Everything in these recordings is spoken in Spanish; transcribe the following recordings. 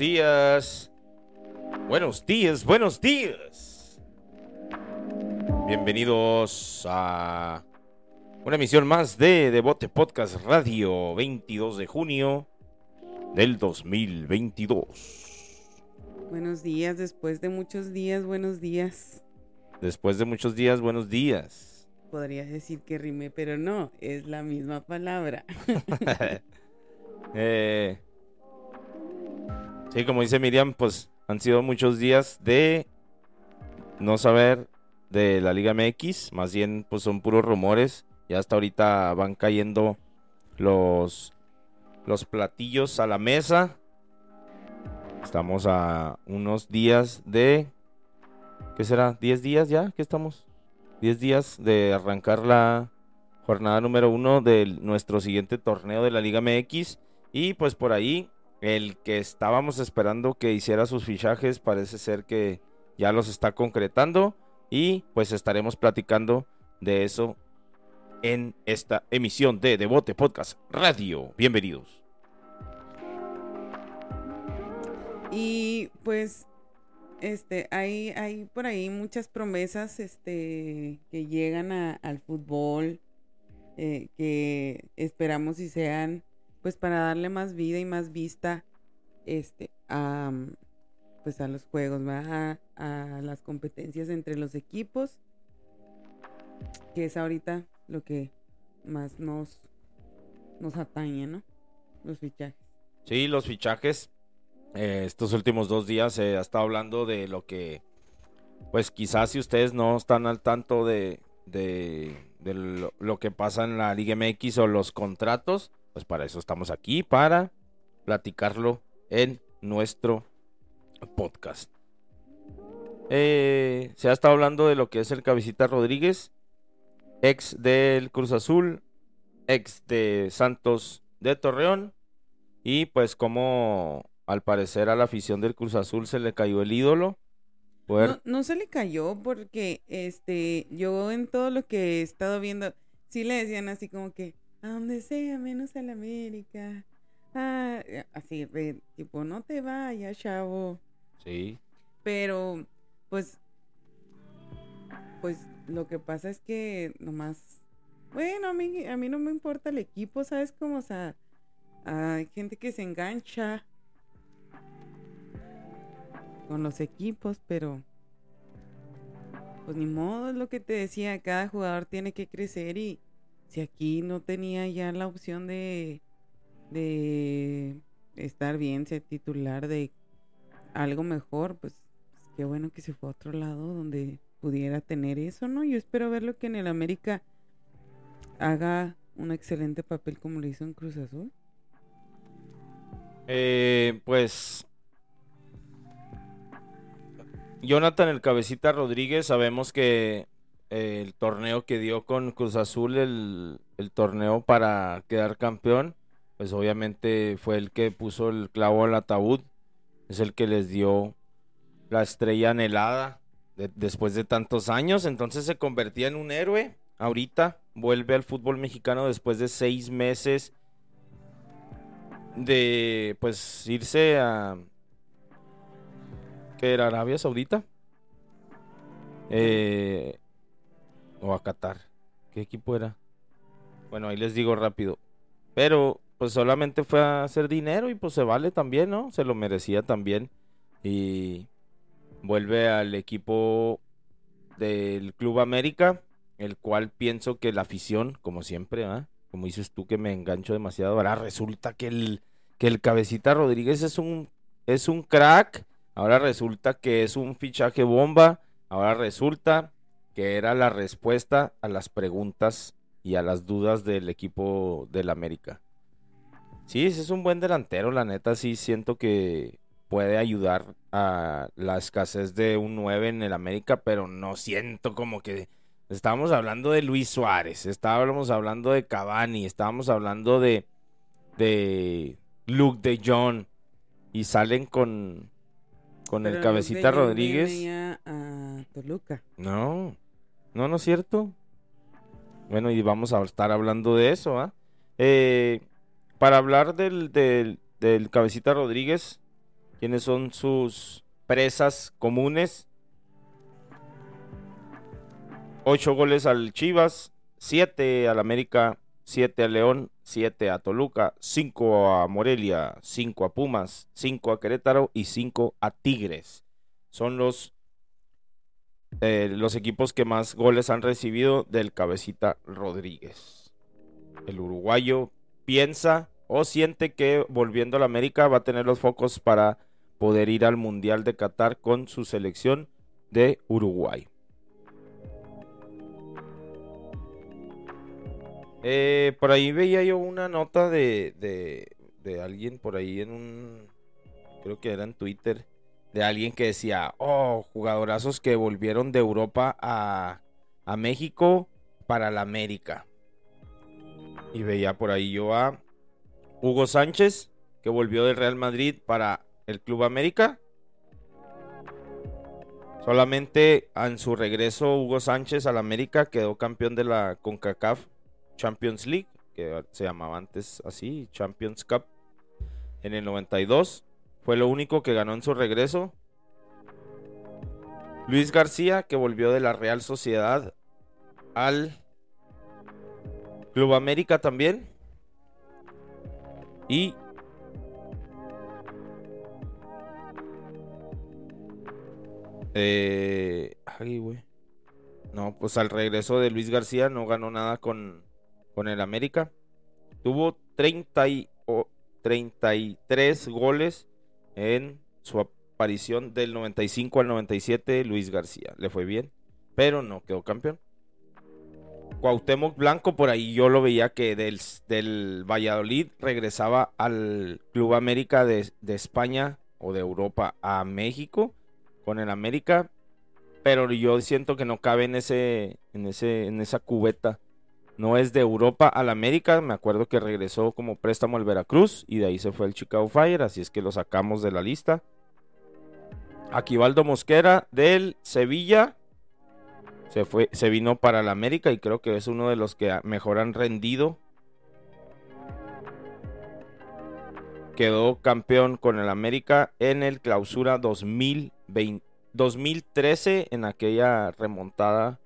días. Buenos días, buenos días. Bienvenidos a una emisión más de Devote Podcast Radio 22 de junio del 2022. Buenos días, después de muchos días, buenos días. Después de muchos días, buenos días. Podría decir que rime, pero no, es la misma palabra. Eh, sí, como dice Miriam, pues han sido muchos días de no saber de la Liga MX, más bien pues son puros rumores. Ya hasta ahorita van cayendo los los platillos a la mesa. Estamos a unos días de ¿qué será? ¿10 días ya? ¿Qué estamos? 10 días de arrancar la jornada número uno de nuestro siguiente torneo de la Liga MX. Y pues por ahí, el que estábamos esperando que hiciera sus fichajes parece ser que ya los está concretando. Y pues estaremos platicando de eso en esta emisión de Devote Podcast Radio. Bienvenidos. Y pues este hay, hay por ahí muchas promesas este que llegan al fútbol eh, que esperamos y sean pues para darle más vida y más vista este a mm, pues a los juegos a, a las competencias entre los equipos que es ahorita lo que más nos nos atañe no los fichajes Sí, los fichajes. eh, estos últimos dos días se ha estado hablando de lo que, pues quizás si ustedes no están al tanto de, de, de lo, lo que pasa en la Liga MX o los contratos, pues para eso estamos aquí, para platicarlo en nuestro podcast. Eh, se ha estado hablando de lo que es el Cabecita Rodríguez, ex del Cruz Azul, ex de Santos de Torreón. Y pues como al parecer a la afición del Cruz Azul se le cayó el ídolo. No, no se le cayó porque este yo en todo lo que he estado viendo sí le decían así como que a donde sea menos a la América. Ah, eh, así de tipo no te vayas, chavo. Sí. Pero pues pues lo que pasa es que nomás bueno, a mí a mí no me importa el equipo, ¿sabes cómo? O sea, hay gente que se engancha con los equipos, pero pues ni modo, es lo que te decía, cada jugador tiene que crecer y si aquí no tenía ya la opción de de estar bien, ser titular de algo mejor, pues, qué bueno que se fue a otro lado donde pudiera tener eso, ¿no? Yo espero verlo que en el América haga un excelente papel como lo hizo en Cruz Azul. Eh, pues Jonathan el Cabecita Rodríguez, sabemos que el torneo que dio con Cruz Azul, el, el torneo para quedar campeón, pues obviamente fue el que puso el clavo al ataúd, es el que les dio la estrella anhelada de- después de tantos años, entonces se convertía en un héroe. Ahorita vuelve al fútbol mexicano después de seis meses de pues irse a ¿qué era Arabia Saudita? Eh, o a Qatar. ¿Qué equipo era? Bueno, ahí les digo rápido. Pero pues solamente fue a hacer dinero y pues se vale también, ¿no? Se lo merecía también. Y vuelve al equipo del Club América, el cual pienso que la afición, como siempre, ¿ah? como dices tú que me engancho demasiado, ahora resulta que el, que el cabecita Rodríguez es un, es un crack, ahora resulta que es un fichaje bomba, ahora resulta que era la respuesta a las preguntas y a las dudas del equipo del América. Sí, ese es un buen delantero, la neta sí siento que puede ayudar a la escasez de un 9 en el América, pero no siento como que estábamos hablando de Luis Suárez, estábamos hablando de Cavani, estábamos hablando de de Luke de John y salen con con el cabecita Rodríguez. a Toluca. No, no, no es cierto. Bueno, y vamos a estar hablando de eso, ¿ah? Eh, para hablar del, del, del Cabecita Rodríguez, quiénes son sus presas comunes. 8 goles al Chivas, 7 al América, 7 al León, 7 a Toluca, 5 a Morelia, 5 a Pumas, 5 a Querétaro y 5 a Tigres. Son los, eh, los equipos que más goles han recibido del cabecita Rodríguez. El uruguayo piensa o siente que volviendo a la América va a tener los focos para poder ir al Mundial de Qatar con su selección de Uruguay. Eh, por ahí veía yo una nota de, de, alguien por ahí en un, creo que era en Twitter, de alguien que decía, oh, jugadorazos que volvieron de Europa a, a México para la América. Y veía por ahí yo a Hugo Sánchez, que volvió del Real Madrid para el Club América. Solamente en su regreso Hugo Sánchez al América quedó campeón de la CONCACAF Champions League, que se llamaba antes así, Champions Cup, en el 92. Fue lo único que ganó en su regreso. Luis García, que volvió de la Real Sociedad al Club América también. Y eh, No, pues al regreso de Luis García no ganó nada con con el América. Tuvo 30 y, 33 goles en su aparición del 95 al 97 Luis García. Le fue bien, pero no quedó campeón. Cuauhtémoc Blanco, por ahí yo lo veía que del, del Valladolid regresaba al Club América de, de, España o de Europa a México con el América, pero yo siento que no cabe en ese, en ese, en esa cubeta no es de Europa al América. Me acuerdo que regresó como préstamo al Veracruz y de ahí se fue el Chicago Fire, así es que lo sacamos de la lista. Aquivaldo Mosquera del Sevilla se fue, se vino para el América y creo que es uno de los que mejor han rendido. Quedó campeón con el América en el Clausura 2020, 2013 en aquella remontada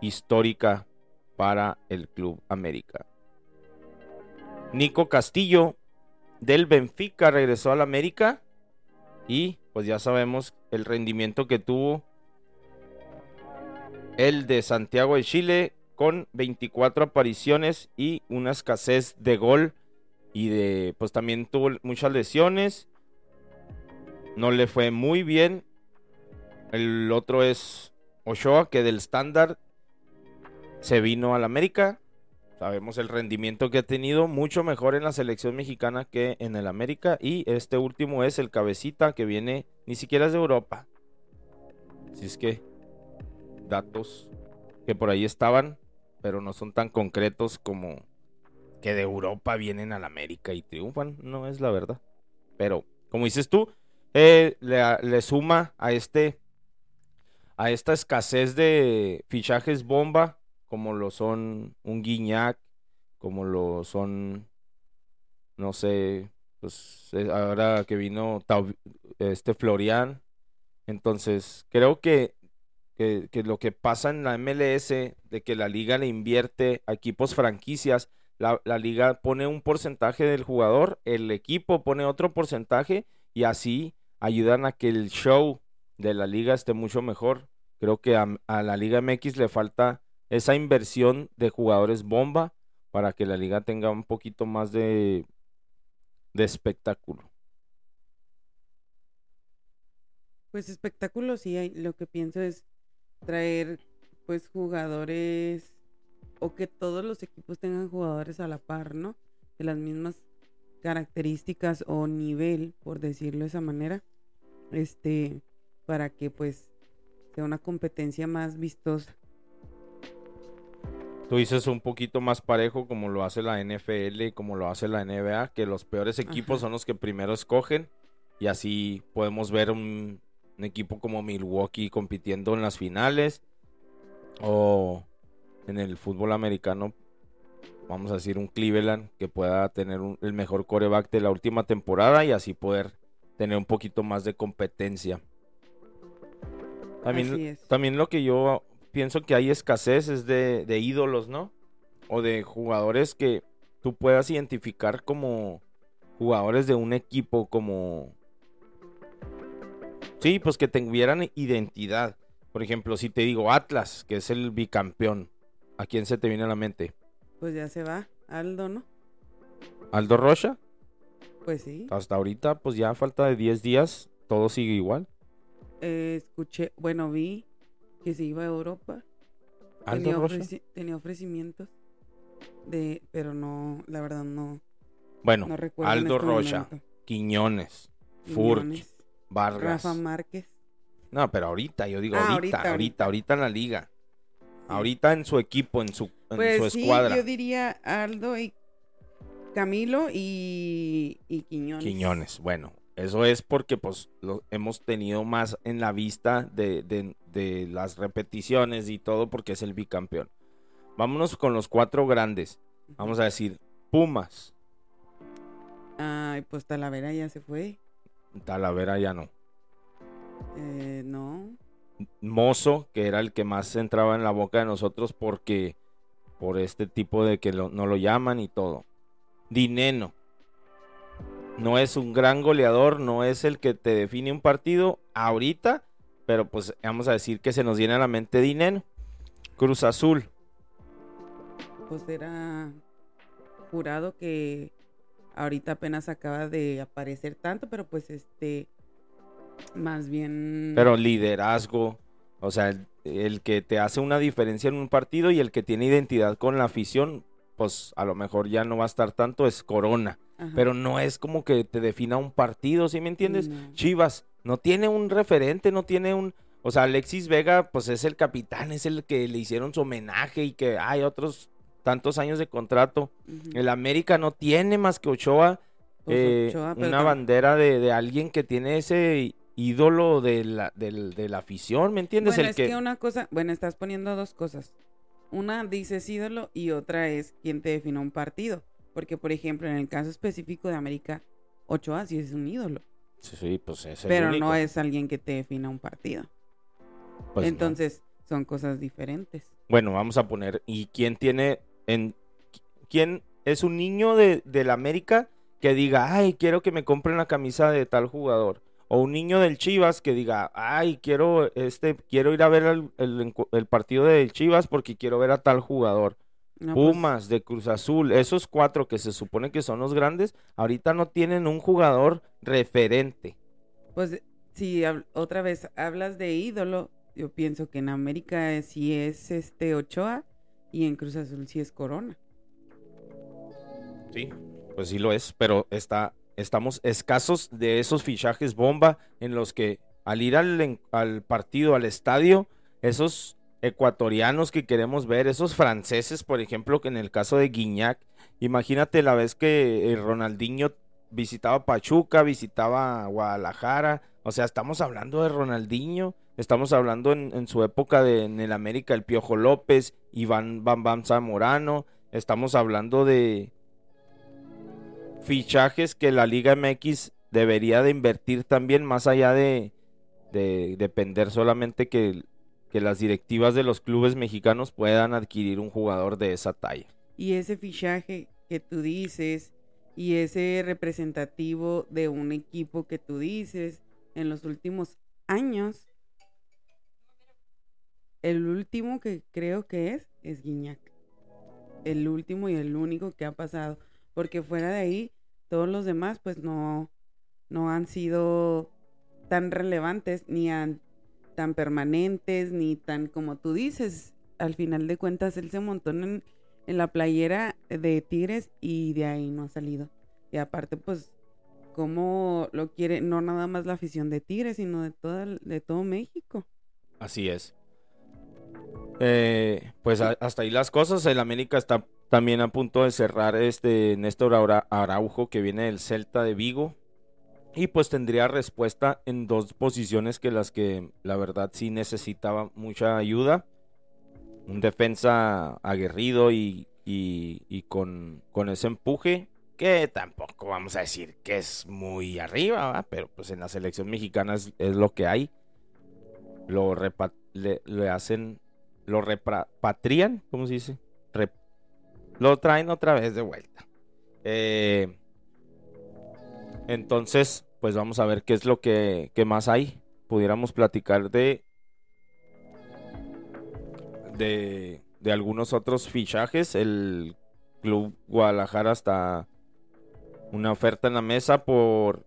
histórica para el Club América. Nico Castillo del Benfica regresó al América y pues ya sabemos el rendimiento que tuvo el de Santiago de Chile con 24 apariciones y una escasez de gol y de pues también tuvo muchas lesiones. No le fue muy bien. El otro es Ochoa que del estándar se vino al América. Sabemos el rendimiento que ha tenido, mucho mejor en la selección mexicana que en el América. Y este último es el cabecita que viene, ni siquiera es de Europa. Así es que datos que por ahí estaban, pero no son tan concretos como que de Europa vienen al América y triunfan. No es la verdad. Pero, como dices tú, eh, le, le suma a este a esta escasez de fichajes bomba como lo son un Guiñac, como lo son, no sé, pues eh, ahora que vino este Florian. Entonces, creo que, que, lo que pasa en la MLS, de que la liga le invierte a equipos franquicias, la, la liga pone un porcentaje del jugador, el equipo pone otro porcentaje y así ayudan a que el show de la liga esté mucho mejor. Creo que a, a la Liga MX le falta esa inversión de jugadores bomba para que la liga tenga un poquito más de, de espectáculo. Pues espectáculo sí hay, lo que pienso es traer pues jugadores o que todos los equipos tengan jugadores a la par, ¿no? De las mismas características o nivel, por decirlo de esa manera, este, para que pues sea una competencia más vistosa. Tú dices un poquito más parejo como lo hace la NFL y como lo hace la NBA, que los peores equipos son los que primero escogen y así podemos ver un, equipo como Milwaukee compitiendo en las finales o en el fútbol americano, vamos a decir un Cleveland que pueda tener el mejor coreback de la última temporada y así poder tener un poquito más de competencia. También lo que yo pienso que hay escasez es de, de ídolos, ¿no? O de jugadores que tú puedas identificar como jugadores de un equipo, como... Sí, pues que tuvieran identidad. Por ejemplo, si te digo Atlas, que es el bicampeón, ¿a quién se te viene a la mente? Pues ya se va, Aldo, ¿no? Aldo Rocha. Pues sí. Hasta ahorita, pues ya falta de 10 días, todo sigue igual. Eh, escuché, bueno, vi que se iba a Europa. Aldo Tenía, Rocha. ofreci- tenía ofrecimientos de, pero no, la verdad no, Bueno, no recuerdo. Aldo este Rocha, momento. Quiñones, Furch, Vargas. Rafa Márquez. No, pero ahorita, yo digo Ah, ahorita, ahorita, ahorita, ahorita, en la liga. Ahorita en su equipo, en su, en Pues su sí, escuadra. yo diría Aldo y Camilo y, y Quiñones. Quiñones. Bueno, eso es porque pues lo hemos tenido más en la vista de, de- de las repeticiones y todo porque es el bicampeón. Vámonos con los cuatro grandes. Vamos a decir, Pumas, Ay, pues Talavera ya se fue. Talavera ya no. Eh, no. Mozo, que era el que más entraba en la boca de nosotros porque por este tipo de que lo- no lo llaman y todo. Dineno. No es un gran goleador, no es el que te define un partido ahorita, pero pues vamos a decir que se nos viene a la mente Dineno. Cruz Azul. Pues era jurado que ahorita apenas acaba de aparecer tanto, pero pues este, más bien... Pero liderazgo, o sea, el, el que te hace una diferencia en un partido y el que tiene identidad con la afición, pues a lo mejor ya no va a estar tanto, es Corona. Ajá. Pero no es como que te defina un partido, ¿sí me entiendes? No. Chivas no tiene un referente, no tiene un... O sea, Alexis Vega, pues es el capitán, es el que le hicieron su homenaje y que hay otros tantos años de contrato. El América no tiene más que Ochoa, Pues eh, Ochoa, una bandera de, de alguien que tiene ese ídolo de la, del- de la afición, ¿me entiendes? Bueno, el es que, que una cosa, bueno, estás poniendo dos cosas. Una dices ídolo y otra es quien te define un partido. Porque, por ejemplo, en el caso específico de América, Ochoa sí es un ídolo. Sí, pues es el pero único. no es alguien que te defina un partido. Pues no. Entonces, son cosas diferentes. Bueno, vamos a poner, ¿y quién tiene, en, quién es un niño de, del América que diga, ay, quiero que me compren la camisa de tal jugador? O un niño del Chivas que diga, ay, quiero, este, quiero ir a ver el, el partido del Chivas porque quiero ver a tal jugador. No, pues, Pumas, de Cruz Azul, esos cuatro que se supone que son los grandes, ahorita no tienen un jugador referente. Pues, si otra vez hablas de ídolo, yo pienso que en América sí es este Ochoa y en Cruz Azul sí es Corona. Sí, pues sí lo es, pero está, estamos escasos de esos fichajes bomba en los que al ir al, al partido, al estadio, esos ecuatorianos que queremos ver, esos franceses, por ejemplo, que en el caso de Guiñac, imagínate la vez que eh, Ronaldinho visitaba Pachuca, visitaba Guadalajara, o sea, estamos hablando de Ronaldinho, estamos hablando en, en su época de, en el América, el Piojo López, Iván Bam Bam Zamorano, estamos hablando de fichajes que la Liga MX debería de invertir también más allá de, de depender solamente que, que las directivas de los clubes mexicanos puedan adquirir un jugador de esa talla. Y ese fichaje que tú dices y ese representativo de un equipo que tú dices en los últimos años, el último que creo que es es Guiñac. El último y el único que ha pasado. Porque fuera de ahí, todos los demás pues no, no han sido tan relevantes ni han- tan permanentes ni tan como tú dices. Al final de cuentas, él se montó en, en la playera de Tigres y de ahí no ha salido. Y aparte, pues, cómo lo quiere, no nada más la afición de Tigres, sino de, toda, de todo México. Así es. Eh, pues a- hasta ahí las cosas. El América está también a punto de cerrar este Néstor Araujo que viene del Celta de Vigo. Y pues tendría respuesta en dos posiciones que las que la verdad sí necesitaba mucha ayuda. Un defensa aguerrido y, y- con, con ese empuje. que tampoco vamos a decir que es muy arriba, pero pues en la selección mexicana es, es lo que hay. Lo repa- le, hacen, lo repatrian, ¿cómo se dice? Lo traen otra vez de vuelta. Eh, entonces, pues vamos a ver qué es lo que, que más hay. Pudiéramos platicar de, de, de algunos otros fichajes. El Club Guadalajara está una oferta en la mesa por.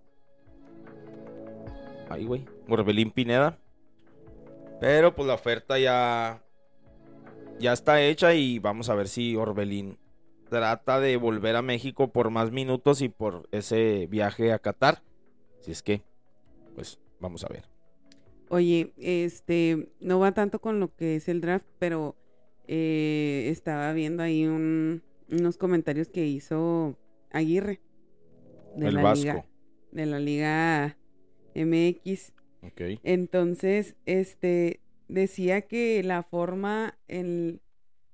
Ay, güey. Orbelín Pineda. Pero pues la oferta ya. Ya está hecha y vamos a ver si Orbelín trata de volver a México por más minutos y por ese viaje a Qatar. Si es que, pues vamos a ver. Oye, este, no va tanto con lo que es el draft, pero eh, estaba viendo ahí un- unos comentarios que hizo Aguirre de el la Vasco. liga, de la liga MX. Ok. Entonces, este, decía que la forma en,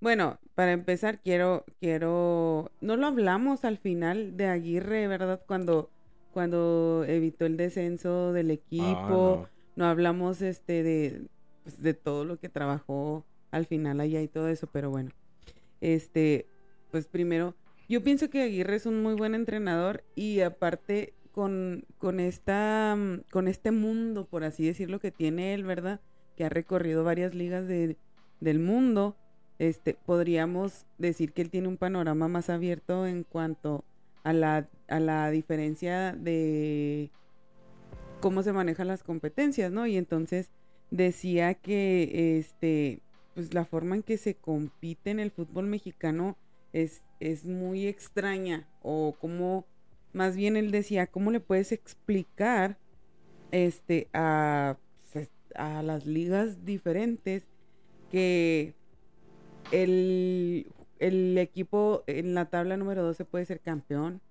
bueno, para empezar quiero, quiero, no lo hablamos al final de Aguirre, ¿verdad? Cuando, cuando evitó el descenso del equipo, Ah, no hablamos este de, pues, de todo lo que trabajó al final allá y todo eso, pero bueno, este, pues primero, yo pienso que Aguirre es un muy buen entrenador y aparte con, con esta, mm, con este mundo, por así decirlo, que tiene él, ¿verdad? Que ha recorrido varias ligas de, del mundo, este, podríamos decir que él tiene un panorama más abierto en cuanto a la, a la diferencia de cómo se manejan las competencias, ¿no? Y entonces decía que este pues la forma en que se compite en el fútbol mexicano es, es muy extraña o como más bien él decía, ¿cómo le puedes explicar este a, pues, a las ligas diferentes que el, el equipo en la tabla número 12 puede ser campeón?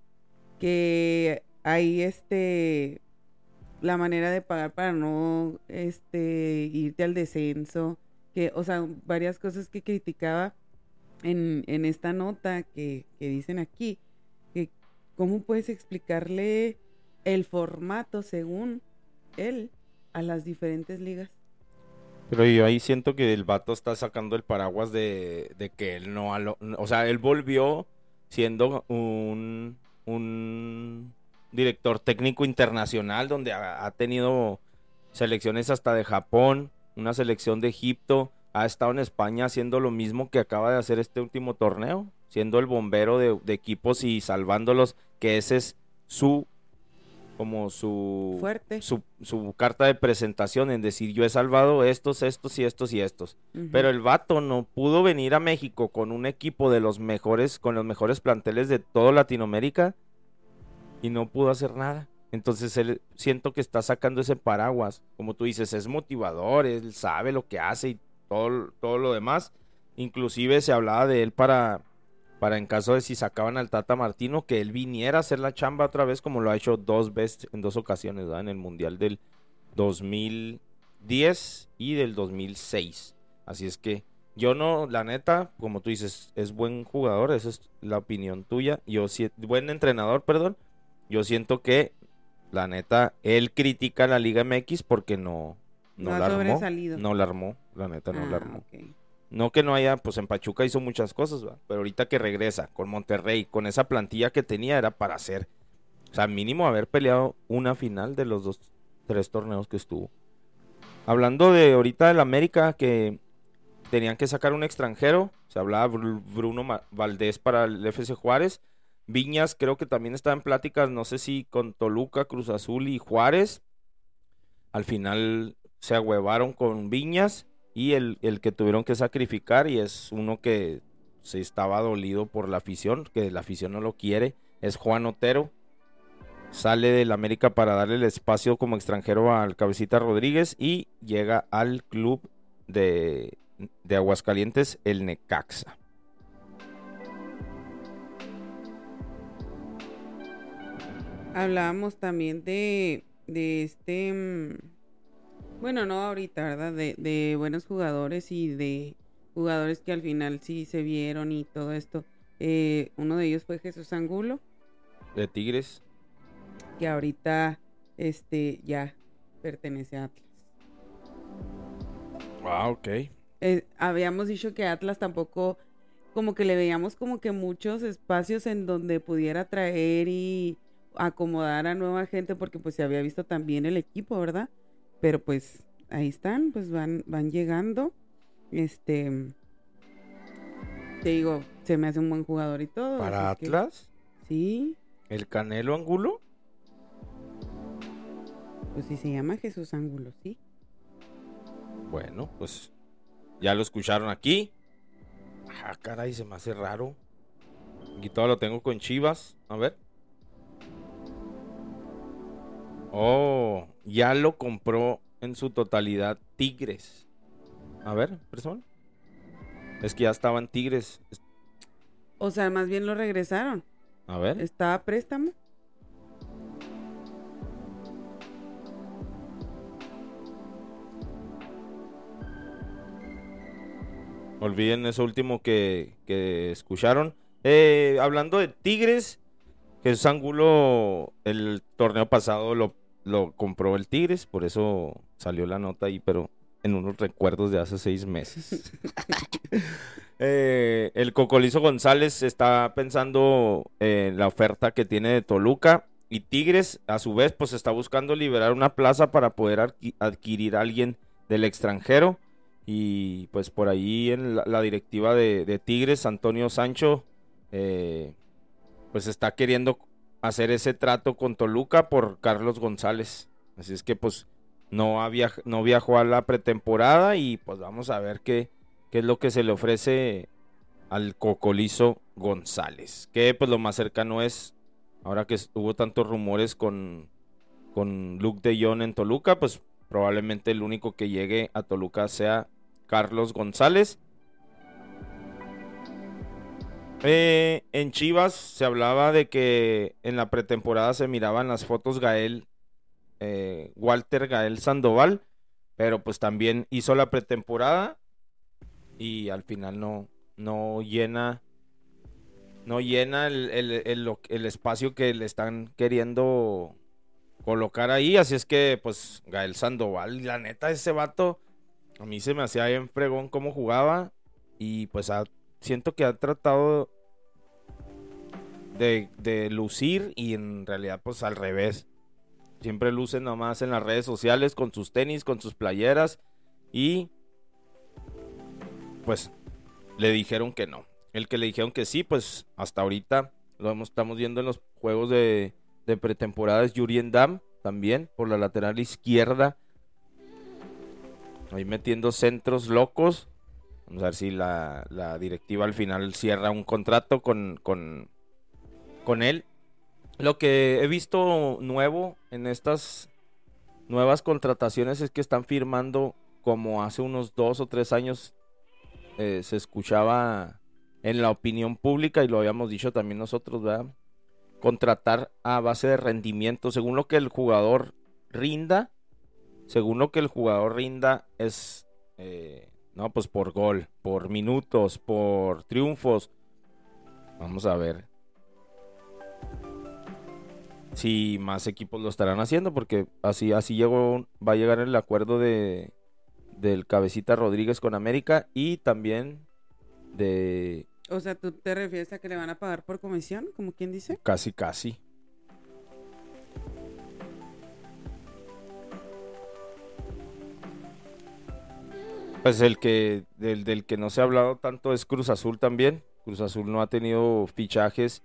Que ahí este la manera de pagar para no este irte al descenso, que, o sea, varias cosas que criticaba en, en esta nota que, que dicen aquí, que cómo puedes explicarle el formato según él a las diferentes ligas. Pero yo ahí siento que el vato está sacando el paraguas de, de que él no... alo- o sea, él volvió siendo un, un director técnico internacional donde ha, tenido selecciones hasta de Japón, una selección de Egipto, ha estado en España haciendo lo mismo que acaba de hacer este último torneo, siendo el bombero de, de equipos y salvándolos, que ese es su como su Fuerte. su, su carta de presentación en decir yo he salvado estos, estos y estos y estos. Pero el vato no pudo venir a México con un equipo de los mejores, con los mejores planteles de toda Latinoamérica y no pudo hacer nada. Entonces él siento que está sacando ese paraguas. Como tú dices, es motivador, él sabe lo que hace y todo, todo lo demás. Inclusive se hablaba de él para, para en caso de si sacaban al Tata Martino, que él viniera a hacer la chamba otra vez como lo ha hecho dos veces, en dos ocasiones, ¿verdad? En el Mundial del 2010 y del 2006. Así es que yo no, la neta, como tú dices, es buen jugador, esa es la opinión tuya. Yo si- buen entrenador, perdón. Yo siento que la neta él critica a la Liga MX porque no no, la armó, no la armó, la neta no la Ah, armó. No que no haya, pues en Pachuca hizo muchas cosas, ¿va? pero ahorita que regresa con Monterrey, con esa plantilla que tenía era para hacer, o sea, mínimo haber peleado una final de los dos, tres torneos que estuvo. Hablando de ahorita del América, que tenían que sacar un extranjero, se hablaba Bru- Bruno Valdés para el FC Juárez, Viñas creo que también estaba en pláticas, no sé si con Toluca, Cruz Azul y Juárez. Al final se agüevaron con Viñas y el, el que tuvieron que sacrificar y es uno que se estaba dolido por la afición, que la afición no lo quiere, es Juan Otero. Sale del América para darle el espacio como extranjero al Cabecita Rodríguez y llega al club de, de Aguascalientes, el Necaxa. Hablábamos también de, de este, mm, bueno, no ahorita, ¿verdad? De, de buenos jugadores y de jugadores que al final sí se vieron y todo esto. Eh, uno de ellos fue Jesús Angulo, De Tigres. Que ahorita este ya pertenece a Atlas. Ah, ok. Eh, habíamos dicho que Atlas tampoco, como que le veíamos como que muchos espacios en donde pudiera traer y acomodar a nueva gente, porque pues se había visto también el equipo, ¿verdad? Pero pues ahí están, pues van, van llegando. Este, te digo, se me hace un buen jugador y todo. ¿Para que- Atlas? sí, ¿El Canelo Angulo? pues sí se llama Jesús Ángulo, sí. Bueno, pues ya lo escucharon aquí. Ah, caray, se me hace raro. Aquí todo lo tengo con Chivas. A ver. Oh, ya lo compró en su totalidad Tigres. A ver, persona. Es que ya estaban Tigres. Es- O sea, más bien lo regresaron. A ver. Está a préstamo. Olviden eso último que, que escucharon. Eh, hablando de Tigres, Jesús Angulo el torneo pasado lo, lo compró el Tigres, por eso salió la nota ahí, pero en unos recuerdos de hace seis meses. Eh, el Cocolizo González está pensando en la oferta que tiene de Toluca y Tigres, a su vez, pues está buscando liberar una plaza para poder adqui- adquirir a alguien del extranjero. Y pues por ahí en la, la directiva de, de Tigres, Antonio Sancho, eh, pues está queriendo hacer ese trato con Toluca por Carlos González. Así es que pues no, no viajó a la pretemporada y pues vamos a ver qué, qué es lo que se le ofrece al Cocolizo González. Que pues lo más cercano es, ahora que hubo tantos rumores con, con Luke de Jong en Toluca, pues probablemente el único que llegue a Toluca sea Carlos González. Eh, en Chivas se hablaba de que en la pretemporada se miraban las fotos Gael, eh, Walter Gael Sandoval, pero pues también hizo la pretemporada y al final no, no llena, no llena el, el- el- espacio que le están queriendo colocar ahí, así es que pues Gael Sandoval, la neta ese vato, a mí se me hacía bien fregón cómo jugaba y pues siento que ha tratado de, lucir y en realidad pues al revés. Siempre luce nomás en las redes sociales con sus tenis, con sus playeras y pues le dijeron que no. El que le dijeron que sí, pues hasta ahorita lo estamos viendo en los juegos de, de pretemporada es Yurien Dam también por la lateral izquierda. Ahí metiendo centros locos. Vamos a ver si la, la directiva al final cierra un contrato con, con, con él. Lo que he visto nuevo en estas nuevas contrataciones es que están firmando como hace unos dos o tres años eh, se escuchaba en la opinión pública y lo habíamos dicho también nosotros, ¿verdad? Contratar a base de rendimiento, según lo que el jugador rinda, según lo que el jugador rinda es, eh, no, pues por gol, por minutos, por triunfos. Vamos a ver si más equipos lo estarán haciendo, porque así, así llegó, va a llegar el acuerdo de del Cabecita Rodríguez con América y también de O sea, ¿tú te refieres a que le van a pagar por comisión? Como quien dice. casi casi. Pues el que del, del que no se ha hablado tanto es Cruz Azul también. Cruz Azul no ha tenido fichajes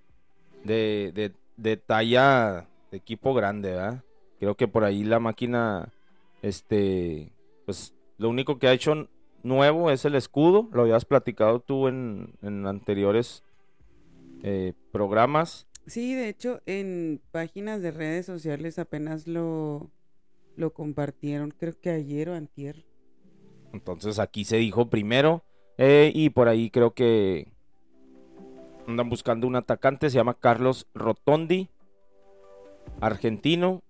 de, de, de talla de equipo grande, ¿verdad? Creo que por ahí la máquina, este, pues lo único que ha hecho nuevo es el escudo. Lo habías platicado tú en, en anteriores eh, programas. Sí, de hecho, en páginas de redes sociales apenas lo, lo compartieron, creo que ayer o antier. Entonces aquí se dijo primero. eh, y por ahí creo que andan buscando un atacante. Se llama Carlos Rotondi. Argentino.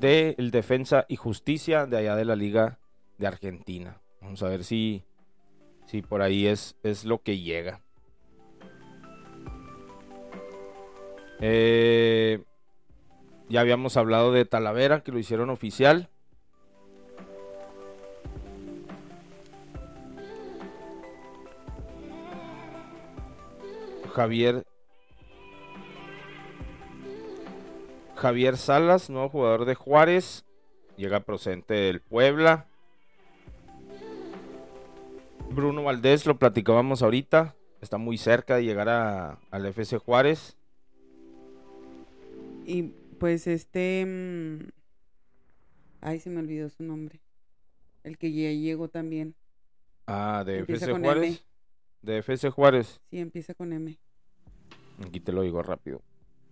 De el Defensa y Justicia de allá de la Liga de Argentina. Vamos a ver si, si por ahí es, es lo que llega. Eh, ya habíamos hablado de Talavera, que lo hicieron oficial. Javier Javier Salas, nuevo jugador de Juárez, llega procedente del Puebla. Bruno Valdés, lo platicábamos ahorita, está muy cerca de llegar a, al FC Juárez. Y pues este... mm, Ay, se me olvidó su nombre. El que ya llegó también. Ah, de Empieza FC Juárez. M. De FC Juárez. Sí, empieza con M. Aquí te lo digo rápido.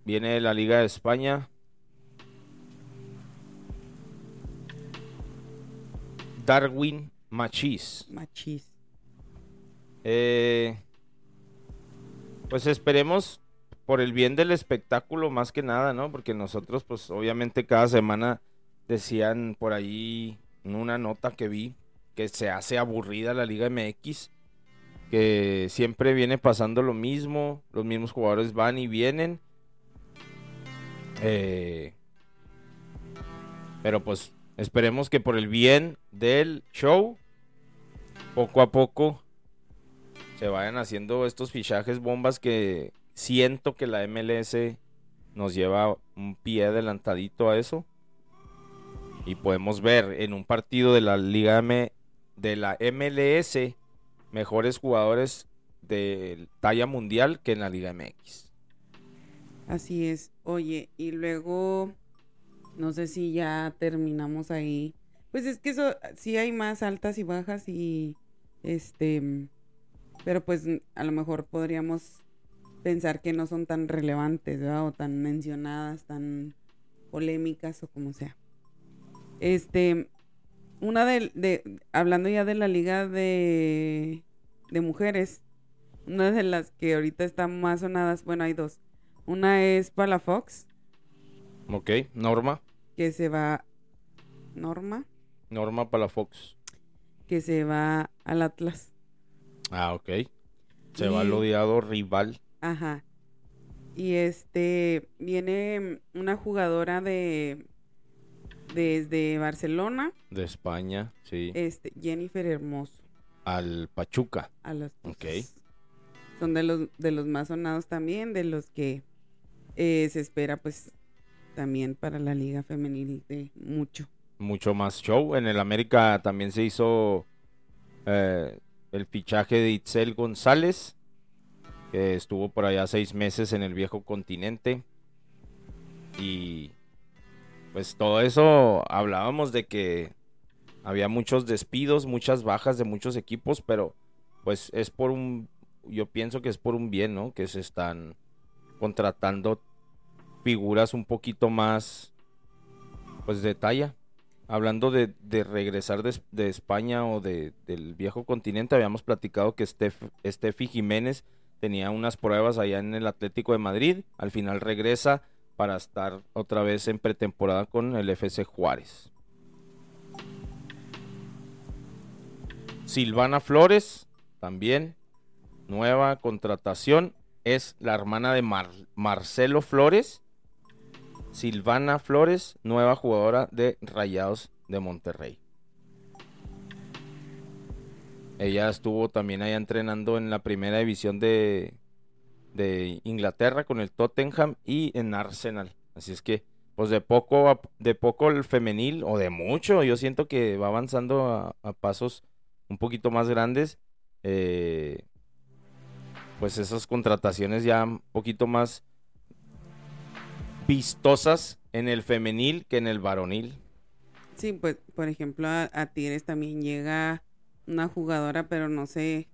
Viene de la Liga de España. Darwin Machís. Machis. Eh, pues esperemos por el bien del espectáculo más que nada, ¿no? Porque nosotros, pues obviamente cada semana decían por ahí en una nota que vi que se hace aburrida la Liga MX, que siempre viene pasando lo mismo, los mismos jugadores van y vienen. Eh, pero pues esperemos que por el bien del show, poco a poco se vayan haciendo estos fichajes bombas que siento que la MLS nos lleva un pie adelantadito a eso. Y podemos ver en un partido de la Liga M de la MLS mejores jugadores de talla mundial que en la Liga MX. Así es. Oye, y luego, no sé si ya terminamos ahí. Pues es que eso, sí hay más altas y bajas y, este, pero pues a lo mejor podríamos pensar que no son tan relevantes, ¿verdad? O tan mencionadas, tan polémicas o como sea. Este, una de, de hablando ya de la liga de, de mujeres, una de las que ahorita están más sonadas, bueno, hay dos. Una es Palafox, Ok, Norma. que se va, Norma, Norma Palafox. que se va al Atlas. Ah, ok. Se va al odiado rival. Ajá. Y este viene una jugadora de desde Barcelona, de España, sí, este Jennifer Hermoso. al Pachuca. A las Ok. Son de los de los más sonados también, de los que eh, se espera pues también para la liga femenil de mucho. Mucho más show. En el América también se hizo eh, el fichaje de Itzel González, que estuvo por allá seis meses en el viejo continente. Y pues todo eso hablábamos de que había muchos despidos, muchas bajas de muchos equipos, pero pues es por un, yo pienso que es por un bien, ¿no? Que se están contratando figuras un poquito más, pues de talla. Hablando de, regresar de, España o de, del viejo continente, habíamos platicado que Steffi Jiménez tenía unas pruebas allá en el Atlético de Madrid, al final regresa para estar otra vez en pretemporada con el FC Juárez. Silvana Flores, también, nueva contratación, es la hermana de Mar- Marcelo Flores. Silvana Flores, nueva jugadora de Rayados de Monterrey. Ella estuvo también allá entrenando en la primera división de, de Inglaterra con el Tottenham y en Arsenal. Así es que, pues de poco a- de poco el femenil, o de mucho, yo siento que va avanzando a, pasos un poquito más grandes. eh, pues esas contrataciones ya un poquito más vistosas en el femenil que en el varonil. Sí, pues por ejemplo a, a Tigres también llega una jugadora, pero no sé,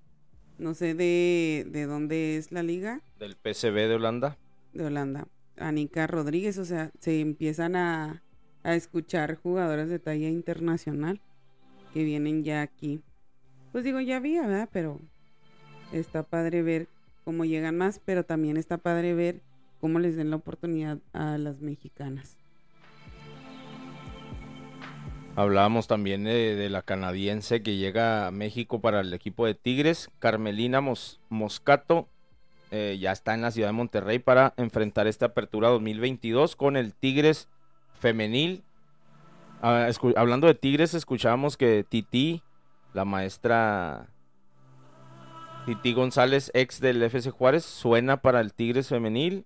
no sé de, de dónde es la liga Del PCB de Holanda. de Holanda. Anika Rodríguez, o sea, se empiezan a, a escuchar jugadoras de talla internacional que vienen ya aquí. Pues digo, ya había, ¿verdad? Pero está padre ver cómo llegan más, pero también está padre ver cómo les den la oportunidad a las mexicanas. Hablábamos también de, la canadiense que llega a México para el equipo de Tigres, Carmelina Mos- Moscato. eh, ya está en la ciudad de Monterrey para enfrentar esta apertura 2022 con el Tigres femenil. Ah, hablando de Tigres, escuchábamos que Titi, la maestra Titi González, ex del FC Juárez, suena para el Tigres femenil.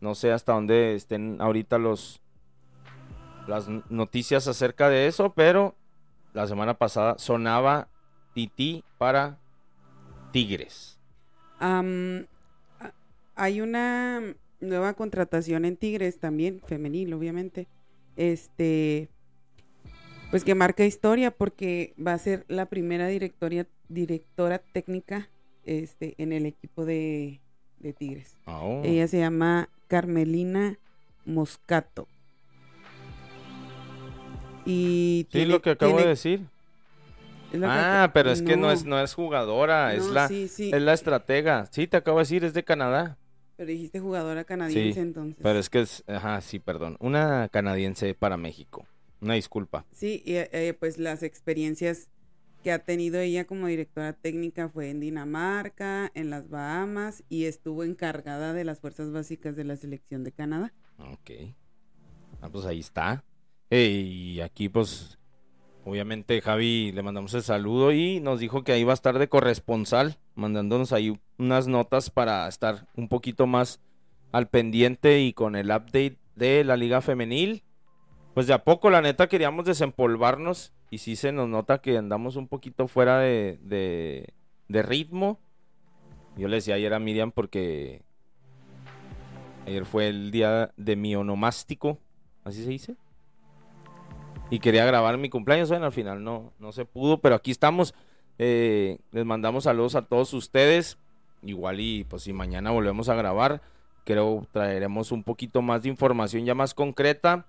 No sé hasta dónde estén ahorita los las noticias acerca de eso, pero la semana pasada sonaba Titi para Tigres. Hay una nueva contratación en Tigres también, femenil, obviamente. Este, pues que marca historia porque va a ser la primera directoria, directora técnica este, en el equipo de, de Tigres. Oh. Ella se llama Carmelina Moscato. Y Sí, tiene- lo que acabo tiene- de decir. que- Ah, pero es que no es, no es jugadora, es la, sí, sí. es la estratega. Sí, te acabo de decir, es de Canadá. Pero dijiste jugadora canadiense Sí, entonces. Pero es que es, ajá, sí, perdón. Una canadiense para México. Una disculpa. Sí, y, eh, pues las experiencias que ha tenido ella como directora técnica fue en Dinamarca, en las Bahamas y estuvo encargada de las fuerzas básicas de la selección de Canadá. Ok. Ah, pues ahí está. Y aquí, pues, obviamente Javi le mandamos el saludo y nos dijo que ahí va a estar de corresponsal, mandándonos ahí unas notas para estar un poquito más al pendiente y con el update de la Liga Femenil. Pues de a poco, la neta, queríamos desempolvarnos y sí se nos nota que andamos un poquito fuera de, de, de ritmo. Yo le decía ayer a Miriam porque Ayer fue el día de mi onomástico, así se dice. Y quería grabar mi cumpleaños, bueno, al final no, no se pudo, pero aquí estamos. Eh, les mandamos saludos a todos ustedes. Igual y pues si mañana volvemos a grabar, creo traeremos un poquito más de información ya más concreta.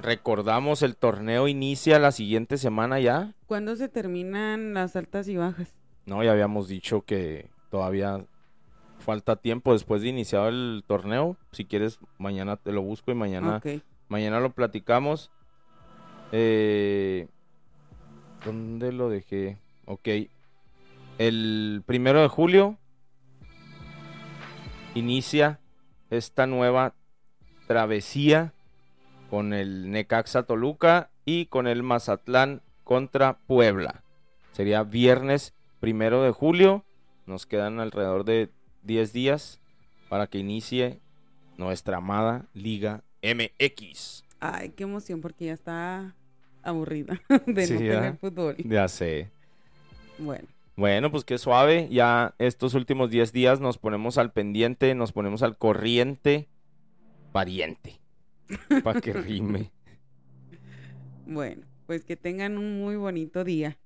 Recordamos, el torneo inicia la siguiente semana ya. ¿Cuándo se terminan las altas y bajas? No, ya habíamos dicho que todavía falta tiempo después de iniciado el torneo. Si quieres, mañana te lo busco y mañana, mañana lo platicamos. Eh, ¿Dónde lo dejé? Ok. El primero de julio inicia esta nueva travesía con el Necaxa Toluca y con el Mazatlán contra Puebla. Sería viernes primero de julio. Nos quedan alrededor de 10 días para que inicie nuestra amada Liga MX. Ay, qué emoción porque ya está aburrida de Sí, no tener fútbol. Ya sé. Bueno, Bueno, pues qué suave. Ya estos últimos 10 días nos ponemos al pendiente, nos ponemos al corriente, pariente. Para que rime. bueno, pues que tengan un muy bonito día.